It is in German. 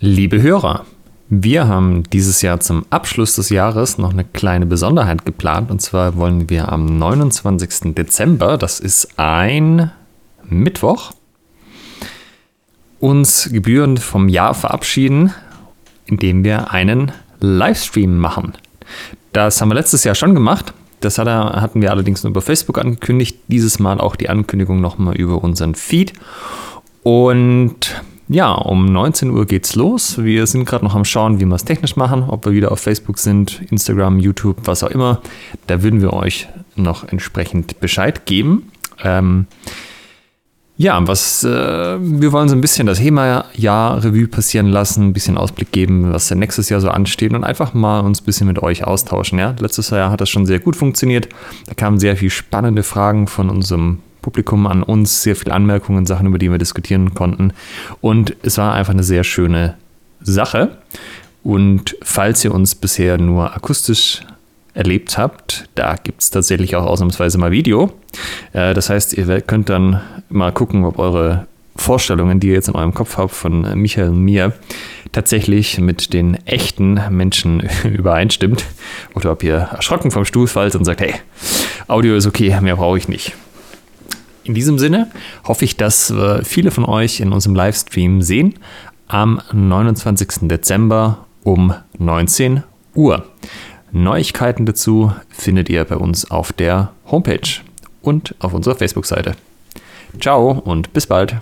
Liebe Hörer, wir haben dieses Jahr zum Abschluss des Jahres noch eine kleine Besonderheit geplant. Und zwar wollen wir am 29. Dezember, das ist ein Mittwoch, uns gebührend vom Jahr verabschieden, indem wir einen Livestream machen. Das haben wir letztes Jahr schon gemacht. Das hatten wir allerdings nur über Facebook angekündigt. Dieses Mal auch die Ankündigung nochmal über unseren Feed. Und ja, um 19 Uhr geht's los. Wir sind gerade noch am Schauen, wie wir es technisch machen, ob wir wieder auf Facebook sind, Instagram, YouTube, was auch immer. Da würden wir euch noch entsprechend Bescheid geben. Ähm, ja, was äh, wir wollen so ein bisschen das HEMA-Jahr-Revue passieren lassen, ein bisschen Ausblick geben, was denn nächstes Jahr so ansteht und einfach mal uns ein bisschen mit euch austauschen. Ja? Letztes Jahr hat das schon sehr gut funktioniert. Da kamen sehr viele spannende Fragen von unserem Publikum an uns, sehr viele Anmerkungen, Sachen, über die wir diskutieren konnten. Und es war einfach eine sehr schöne Sache. Und falls ihr uns bisher nur akustisch erlebt habt, da gibt es tatsächlich auch ausnahmsweise mal Video. Äh, das heißt, ihr könnt dann mal gucken, ob eure Vorstellungen, die ihr jetzt in eurem Kopf habt von Michael und mir, tatsächlich mit den echten Menschen übereinstimmt. Oder ob ihr erschrocken vom Stuhl fallt und sagt, hey, Audio ist okay, mehr brauche ich nicht. In diesem Sinne hoffe ich, dass viele von euch in unserem Livestream sehen am 29. Dezember um 19 Uhr. Neuigkeiten dazu findet ihr bei uns auf der Homepage und auf unserer Facebook-Seite. Ciao und bis bald.